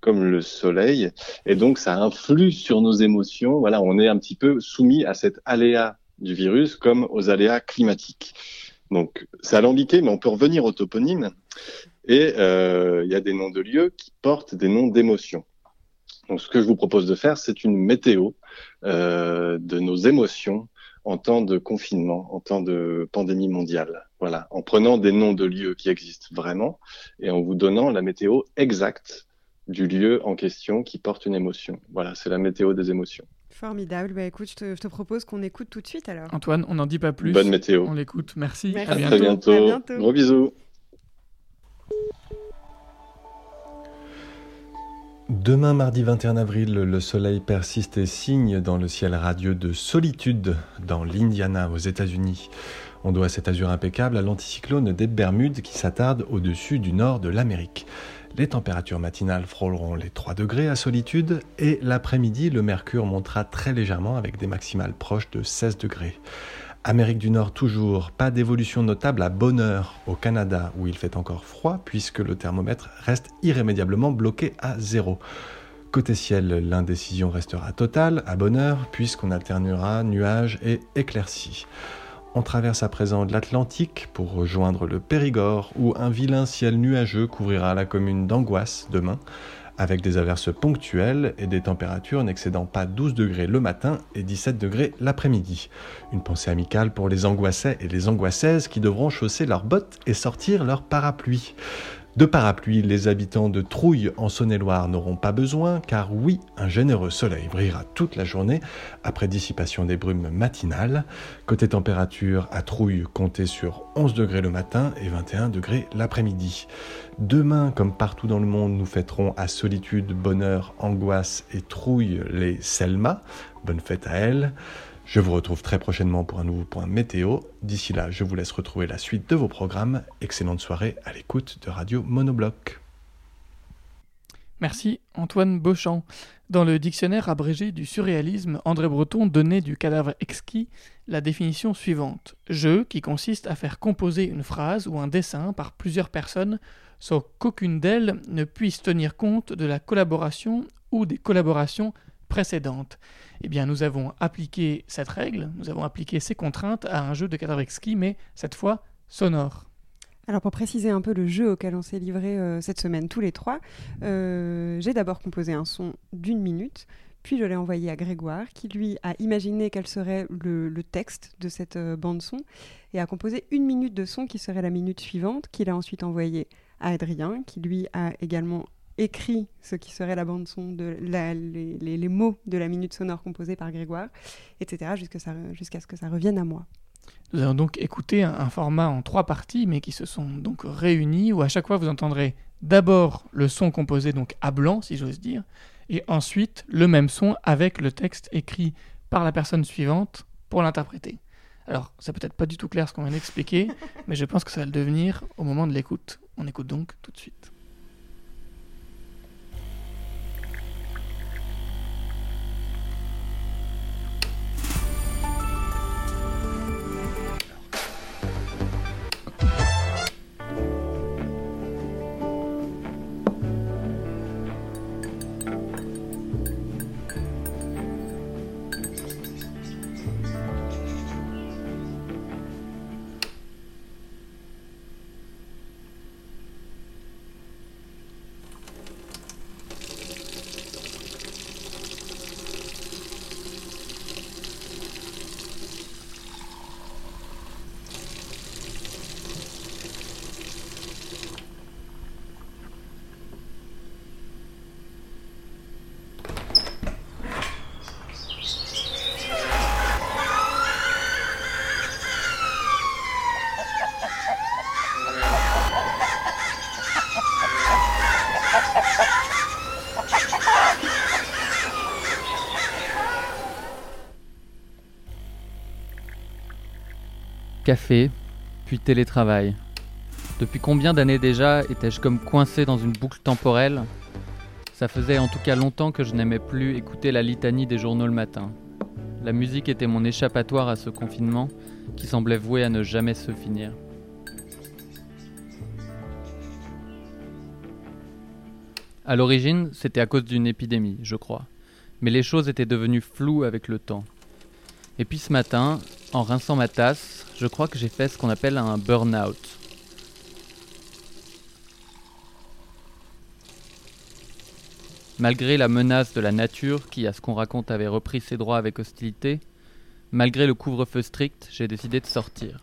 comme le soleil, et donc ça influe sur nos émotions. Voilà, on est un petit peu soumis à cet aléa du virus comme aux aléas climatiques. Donc c'est alambiqué, mais on peut revenir au toponyme. Et il y a des noms de lieux qui portent des noms d'émotions. Donc ce que je vous propose de faire, c'est une météo de nos émotions en temps de confinement, en temps de pandémie mondiale. Voilà, en prenant des noms de lieux qui existent vraiment et en vous donnant la météo exacte du lieu en question qui porte une émotion. Voilà, c'est la météo des émotions. Formidable. Bah écoute, je te, je te propose qu'on écoute tout de suite alors. Antoine, on n'en dit pas plus. Bonne météo. On l'écoute. Merci. Merci. À À bientôt. très bientôt. À bientôt. Gros bisous. Demain, mardi 21 avril, le soleil persiste et signe dans le ciel radieux de solitude dans l'Indiana, aux États-Unis. On doit cet azur impeccable à l'anticyclone des Bermudes qui s'attarde au-dessus du nord de l'Amérique. Les températures matinales frôleront les 3 degrés à solitude et l'après-midi, le mercure montera très légèrement avec des maximales proches de 16 degrés. Amérique du Nord toujours, pas d'évolution notable à Bonheur au Canada où il fait encore froid puisque le thermomètre reste irrémédiablement bloqué à zéro. Côté ciel, l'indécision restera totale à Bonheur puisqu'on alternera nuages et éclaircies. On traverse à présent l'Atlantique pour rejoindre le Périgord où un vilain ciel nuageux couvrira la commune d'Angoisse demain avec des averses ponctuelles et des températures n'excédant pas 12 degrés le matin et 17 degrés l'après-midi. Une pensée amicale pour les angoissais et les angoissaises qui devront chausser leurs bottes et sortir leurs parapluies. De parapluies, les habitants de Trouille en Saône-et-Loire n'auront pas besoin, car oui, un généreux soleil brillera toute la journée après dissipation des brumes matinales. Côté température, à Trouille, comptez sur 11 degrés le matin et 21 degrés l'après-midi. Demain, comme partout dans le monde, nous fêterons à solitude, bonheur, angoisse et trouille les Selma. Bonne fête à elles. Je vous retrouve très prochainement pour un nouveau point météo. D'ici là, je vous laisse retrouver la suite de vos programmes. Excellente soirée à l'écoute de Radio Monobloc. Merci Antoine Beauchamp. Dans le dictionnaire abrégé du surréalisme, André Breton donnait du cadavre exquis la définition suivante. Jeu qui consiste à faire composer une phrase ou un dessin par plusieurs personnes sans qu'aucune d'elles ne puisse tenir compte de la collaboration ou des collaborations précédentes. Eh bien, nous avons appliqué cette règle, nous avons appliqué ces contraintes à un jeu de exquis, mais cette fois sonore. Alors pour préciser un peu le jeu auquel on s'est livré euh, cette semaine tous les trois, euh, j'ai d'abord composé un son d'une minute, puis je l'ai envoyé à Grégoire qui lui a imaginé quel serait le, texte de cette euh, bande son et a composé une minute de son qui serait la minute suivante, qu'il a ensuite envoyé à Adrien qui lui a également écrit ce qui serait la bande son de la- les, les- les mots de la minute sonore composée par Grégoire, etc. jusqu'à ce que ça revienne à moi. Nous allons donc écouter un, un format en trois parties, mais qui se sont donc réunis, où à chaque fois vous entendrez d'abord le son composé donc à blanc, si j'ose dire, et ensuite le même son avec le texte écrit par la personne suivante pour l'interpréter. Alors, c'est peut-être pas du tout clair ce qu'on vient d'expliquer, mais je pense que ça va le devenir au moment de l'écoute. On écoute donc tout de suite. Café, puis télétravail. Depuis combien d'années déjà étais-je comme coincé dans une boucle temporelle? Ça faisait en tout cas longtemps que je n'aimais plus écouter la litanie des journaux le matin. La musique était mon échappatoire à ce confinement qui semblait voué à ne jamais se finir. À l'origine, c'était à cause d'une épidémie, je crois. Mais les choses étaient devenues floues avec le temps. Et puis ce matin, en rinçant ma tasse, je crois que j'ai fait ce qu'on appelle un burn-out. Malgré la menace de la nature qui, à ce qu'on raconte, avait repris ses droits avec hostilité, malgré le couvre-feu strict, j'ai décidé de sortir.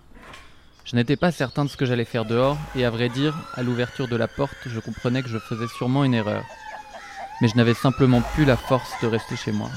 Je n'étais pas certain de ce que j'allais faire dehors, et à vrai dire, à l'ouverture de la porte, je comprenais que je faisais sûrement une erreur. Mais je n'avais simplement plus la force de rester chez moi.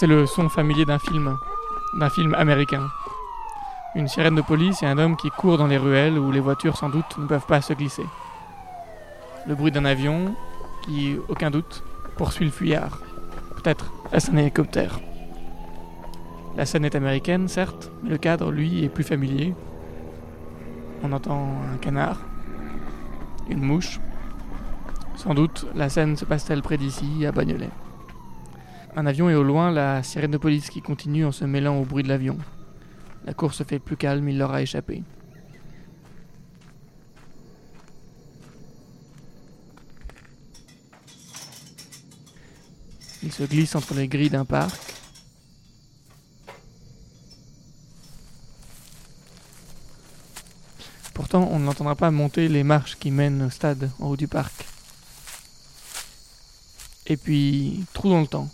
C'est le son familier d'un film, d'un film américain. Une sirène de police et un homme qui court dans les ruelles où les voitures sans doute ne peuvent pas se glisser. Le bruit d'un avion qui, aucun doute, poursuit le fuyard. Peut-être est-ce un hélicoptère. La scène est américaine, certes, mais le cadre, lui, est plus familier. On entend un canard, une mouche. Sans doute, la scène se passe-t-elle près d'ici, à Bagnolet. Un avion et au loin la sirène de police qui continue en se mêlant au bruit de l'avion. La course se fait plus calme, il leur a échappé. Il se glisse entre les grilles d'un parc. Pourtant, on ne l'entendra pas monter les marches qui mènent au stade en haut du parc. Et puis, trou dans le temps.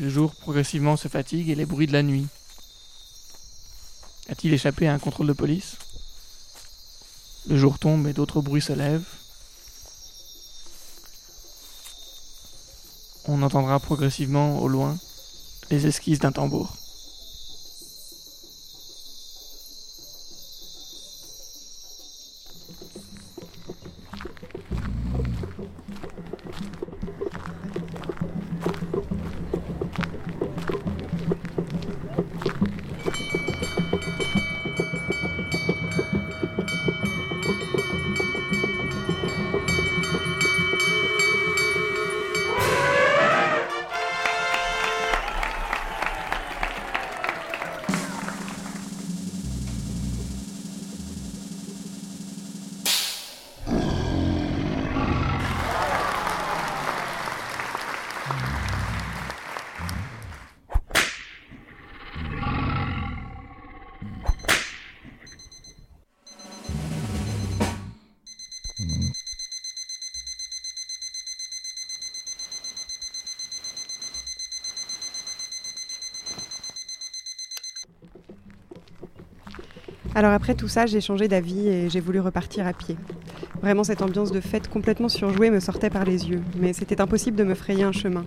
Le jour progressivement se fatigue et les bruits de la nuit. A-t-il échappé à un contrôle de police? Le jour tombe et d'autres bruits se lèvent. On entendra progressivement au loin les esquisses d'un tambour. Après tout ça, j'ai changé d'avis et j'ai voulu repartir à pied. Vraiment, cette ambiance de fête complètement surjouée me sortait par les yeux, mais c'était impossible de me frayer un chemin.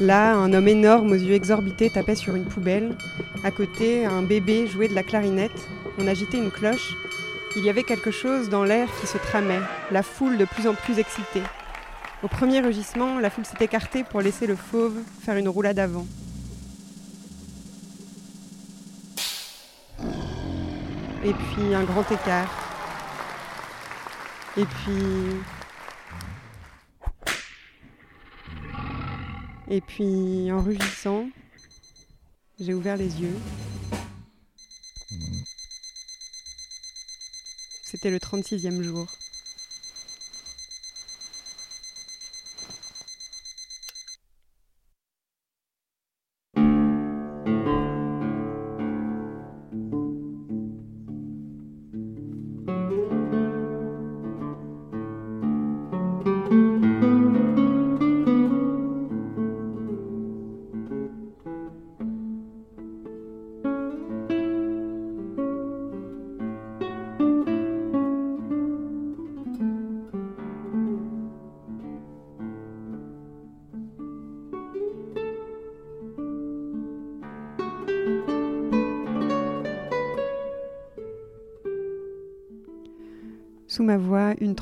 Là, un homme énorme aux yeux exorbités tapait sur une poubelle. À côté, un bébé jouait de la clarinette. On agitait une cloche. Il y avait quelque chose dans l'air qui se tramait, la foule de plus en plus excitée. Au premier rugissement, la foule s'est écartée pour laisser le fauve faire une roulade avant. Et puis un grand écart. Et puis. Et puis en rugissant, j'ai ouvert les yeux. C'était le 36e jour.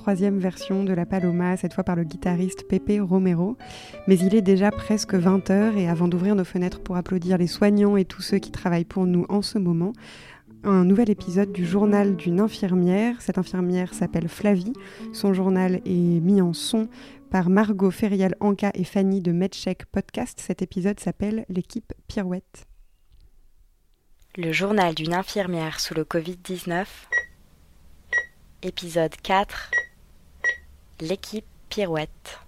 Troisième version de La Paloma, cette fois par le guitariste Pepe Romero. Mais il est déjà presque 20h et avant d'ouvrir nos fenêtres pour applaudir les soignants et tous ceux qui travaillent pour nous en ce moment, un nouvel épisode du journal d'une infirmière. Cette infirmière s'appelle Flavie. Son journal est mis en son par Margot Ferriel Anka et Fanny de MedCheck Podcast. Cet épisode s'appelle L'équipe Pirouette. Le journal d'une infirmière sous le Covid-19. Épisode 4. L'équipe Pirouette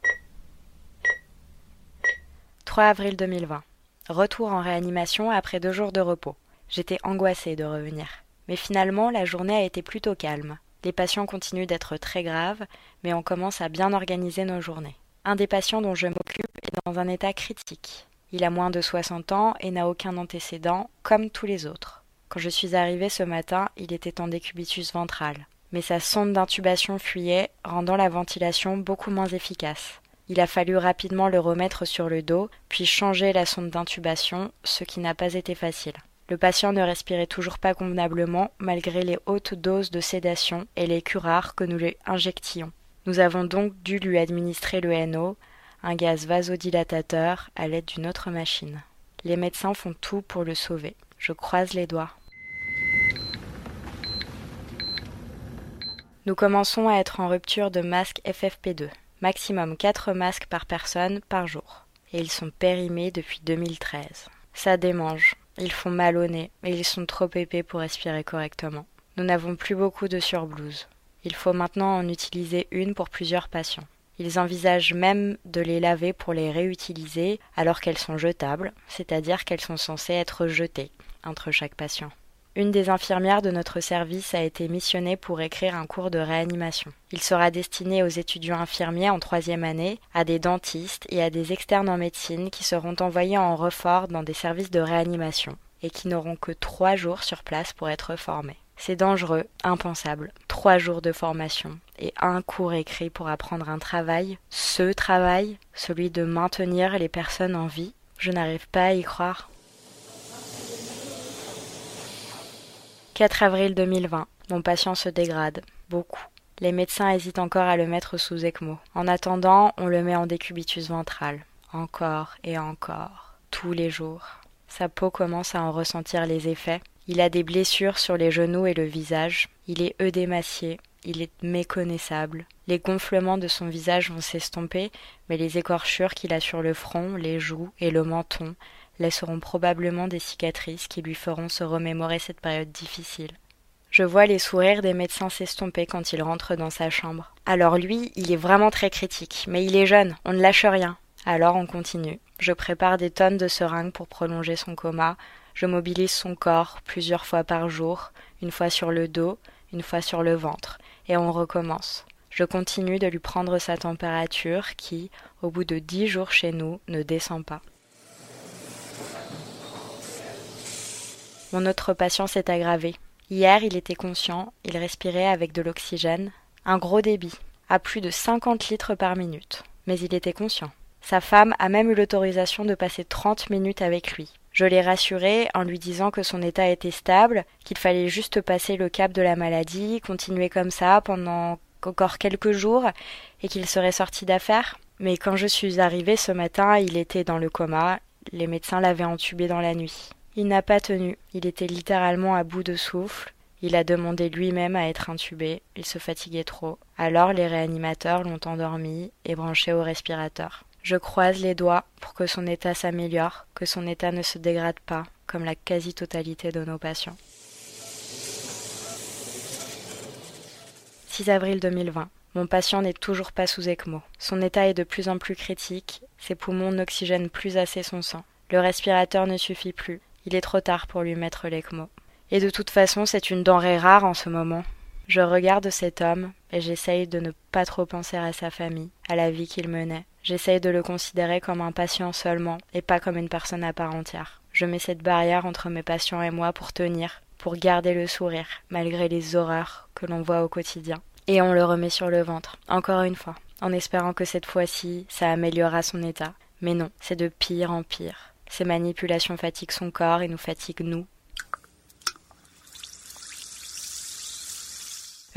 3 avril 2020 Retour en réanimation après deux jours de repos. J'étais angoissée de revenir. Mais finalement, la journée a été plutôt calme. Les patients continuent d'être très graves, mais on commence à bien organiser nos journées. Un des patients dont je m'occupe est dans un état critique. Il a moins de 60 ans et n'a aucun antécédent, comme tous les autres. Quand je suis arrivée ce matin, il était en décubitus ventral mais sa sonde d'intubation fuyait, rendant la ventilation beaucoup moins efficace. Il a fallu rapidement le remettre sur le dos, puis changer la sonde d'intubation, ce qui n'a pas été facile. Le patient ne respirait toujours pas convenablement malgré les hautes doses de sédation et les curares que nous lui injections. Nous avons donc dû lui administrer le NO, un gaz vasodilatateur, à l'aide d'une autre machine. Les médecins font tout pour le sauver. Je croise les doigts. Nous commençons à être en rupture de masques FFP2, maximum 4 masques par personne par jour. Et ils sont périmés depuis 2013. Ça démange, ils font mal au nez et ils sont trop épais pour respirer correctement. Nous n'avons plus beaucoup de surblouses. Il faut maintenant en utiliser une pour plusieurs patients. Ils envisagent même de les laver pour les réutiliser alors qu'elles sont jetables, c'est-à-dire qu'elles sont censées être jetées entre chaque patient. Une des infirmières de notre service a été missionnée pour écrire un cours de réanimation. Il sera destiné aux étudiants infirmiers en troisième année, à des dentistes et à des externes en médecine qui seront envoyés en refort dans des services de réanimation et qui n'auront que trois jours sur place pour être formés. C'est dangereux, impensable. Trois jours de formation et un cours écrit pour apprendre un travail, ce travail, celui de maintenir les personnes en vie. Je n'arrive pas à y croire. 4 avril 2020. Mon patient se dégrade. Beaucoup. Les médecins hésitent encore à le mettre sous ECMO. En attendant, on le met en décubitus ventral. Encore et encore. Tous les jours. Sa peau commence à en ressentir les effets. Il a des blessures sur les genoux et le visage. Il est œdémacié. Il est méconnaissable. Les gonflements de son visage vont s'estomper, mais les écorchures qu'il a sur le front, les joues et le menton laisseront probablement des cicatrices qui lui feront se remémorer cette période difficile. Je vois les sourires des médecins s'estomper quand il rentre dans sa chambre. Alors lui, il est vraiment très critique, mais il est jeune, on ne lâche rien. Alors on continue. Je prépare des tonnes de seringues pour prolonger son coma, je mobilise son corps plusieurs fois par jour, une fois sur le dos, une fois sur le ventre, et on recommence. Je continue de lui prendre sa température qui, au bout de dix jours chez nous, ne descend pas. Mon autre patient s'est aggravé. Hier, il était conscient, il respirait avec de l'oxygène, un gros débit, à plus de 50 litres par minute. Mais il était conscient. Sa femme a même eu l'autorisation de passer 30 minutes avec lui. Je l'ai rassuré en lui disant que son état était stable, qu'il fallait juste passer le cap de la maladie, continuer comme ça pendant encore quelques jours et qu'il serait sorti d'affaires. Mais quand je suis arrivée ce matin, il était dans le coma, les médecins l'avaient entubé dans la nuit. Il n'a pas tenu, il était littéralement à bout de souffle, Il a demandé lui-même à être intubé, il se fatiguait trop. Alors les réanimateurs l'ont endormi et branché au respirateur. Je croise les doigts pour que son état s'améliore, que son état ne se dégrade pas, comme la quasi-totalité de nos patients. 6 avril 2020. Mon patient n'est toujours pas sous ECMO. Son état est de plus en plus critique, ses poumons n'oxygènent plus assez son sang. Le respirateur ne suffit plus, il est trop tard pour lui mettre l'ECMO. Et de toute façon, c'est une denrée rare en ce moment. Je regarde cet homme et j'essaye de ne pas trop penser à sa famille, à la vie qu'il menait. J'essaye de le considérer comme un patient seulement et pas comme une personne à part entière. Je mets cette barrière entre mes patients et moi pour tenir, pour garder le sourire, malgré les horreurs que l'on voit au quotidien. Et on le remet sur le ventre, encore une fois, en espérant que cette fois-ci, ça améliorera son état. Mais non, c'est de pire en pire. Ces manipulations fatiguent son corps et nous fatiguent nous,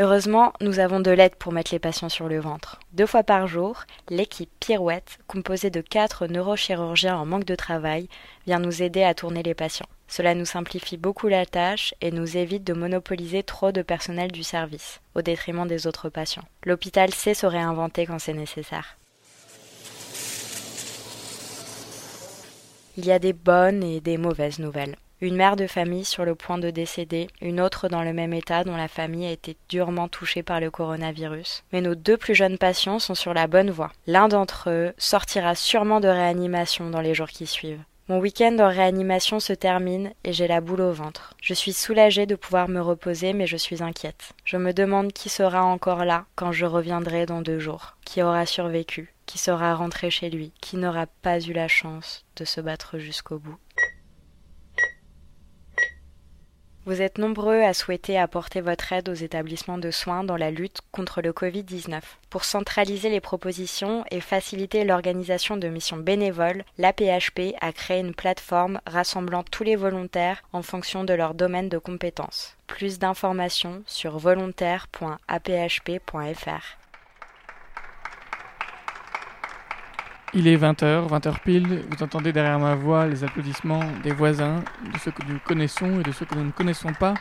Heureusement, nous avons de l'aide pour mettre les patients sur le ventre. Deux fois par jour, l'équipe Pirouette, composée de quatre neurochirurgiens en manque de travail, vient nous aider à tourner les patients. Cela nous simplifie beaucoup la tâche et nous évite de monopoliser trop de personnel du service, au détriment des autres patients. L'hôpital sait se réinventer quand c'est nécessaire. Il y a des bonnes et des mauvaises nouvelles. Une mère de famille sur le point de décéder, une autre dans le même état dont la famille a été durement touchée par le coronavirus. Mais nos deux plus jeunes patients sont sur la bonne voie. L'un d'entre eux sortira sûrement de réanimation dans les jours qui suivent. Mon week-end en réanimation se termine et j'ai la boule au ventre. Je suis soulagée de pouvoir me reposer mais je suis inquiète. Je me demande qui sera encore là quand je reviendrai dans deux jours, qui aura survécu, qui sera rentré chez lui, qui n'aura pas eu la chance de se battre jusqu'au bout. Vous êtes nombreux à souhaiter apporter votre aide aux établissements de soins dans la lutte contre le Covid-19. Pour centraliser les propositions et faciliter l'organisation de missions bénévoles, l'APHP a créé une plateforme rassemblant tous les volontaires en fonction de leur domaine de compétences. Plus d'informations sur volontaire.aphp.fr. Il est 20h, 20h pile, vous entendez derrière ma voix les applaudissements des voisins, de ceux que nous connaissons et de ceux que nous ne connaissons pas.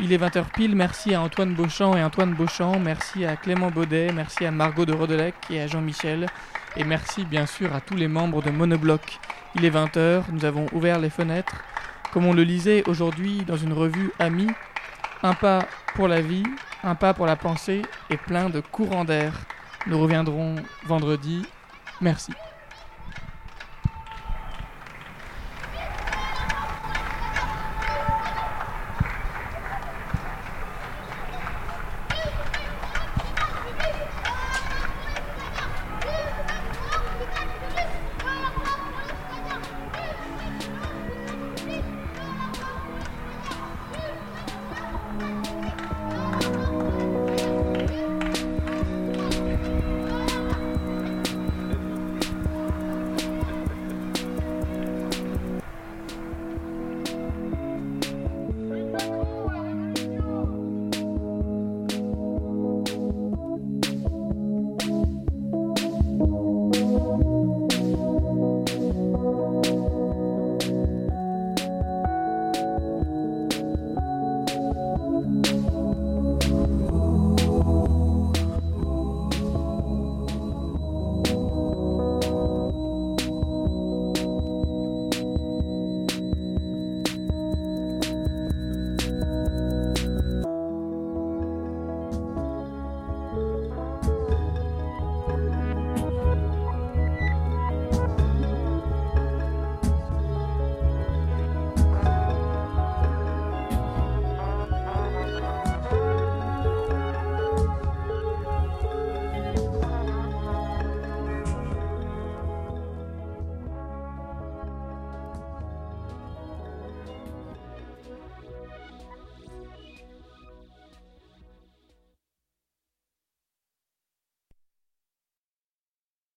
Il est 20h pile, merci à Antoine Beauchamp et Antoine Beauchamp, merci à Clément Baudet, merci à Margot de Rodelec et à Jean-Michel, et merci bien sûr à tous les membres de Monobloc. Il est 20h, nous avons ouvert les fenêtres. Comme on le lisait aujourd'hui dans une revue Ami, un pas pour la vie, un pas pour la pensée et plein de courants d'air. Nous reviendrons vendredi. Merci.